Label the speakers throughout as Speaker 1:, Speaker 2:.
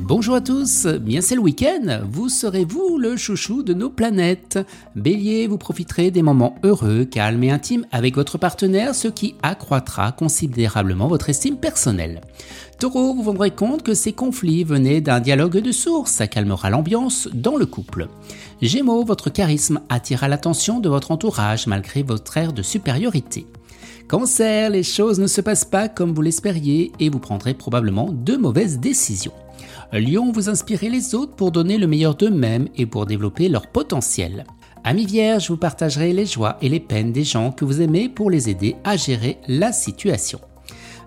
Speaker 1: Bonjour à tous, bien c'est le week-end, vous serez vous le chouchou de nos planètes. Bélier, vous profiterez des moments heureux, calmes et intimes avec votre partenaire, ce qui accroîtra considérablement votre estime personnelle. Taureau, vous vous rendrez compte que ces conflits venaient d'un dialogue de source, ça calmera l'ambiance dans le couple. Gémeaux, votre charisme attirera l'attention de votre entourage malgré votre air de supériorité. Cancer, les choses ne se passent pas comme vous l'espériez et vous prendrez probablement de mauvaises décisions. Lion, vous inspirez les autres pour donner le meilleur d'eux-mêmes et pour développer leur potentiel. Ami Vierge, vous partagerez les joies et les peines des gens que vous aimez pour les aider à gérer la situation.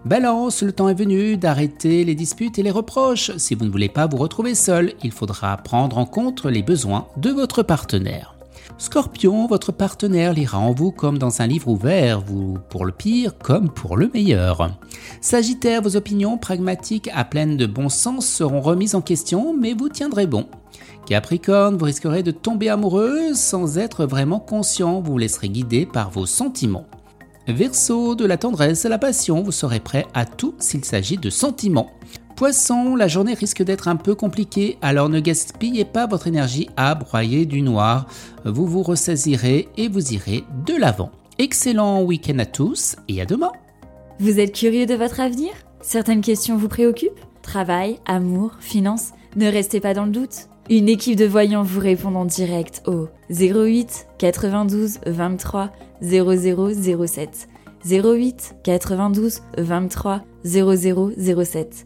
Speaker 1: Balance, le temps est venu d'arrêter les disputes et les reproches. Si vous ne voulez pas vous retrouver seul, il faudra prendre en compte les besoins de votre partenaire. Scorpion, votre partenaire lira en vous comme dans un livre ouvert, vous pour le pire comme pour le meilleur. Sagittaire, vos opinions pragmatiques à pleine de bon sens seront remises en question, mais vous tiendrez bon. Capricorne, vous risquerez de tomber amoureux sans être vraiment conscient, vous vous laisserez guider par vos sentiments. Verseau, de la tendresse à la passion, vous serez prêt à tout s'il s'agit de sentiments. Poisson, la journée risque d'être un peu compliquée, alors ne gaspillez pas votre énergie à broyer du noir. Vous vous ressaisirez et vous irez de l'avant. Excellent week-end à tous et à demain.
Speaker 2: Vous êtes curieux de votre avenir? Certaines questions vous préoccupent? Travail, amour, finances? Ne restez pas dans le doute. Une équipe de voyants vous répond en direct au 08 92 23 0007. 08 92 23 0007.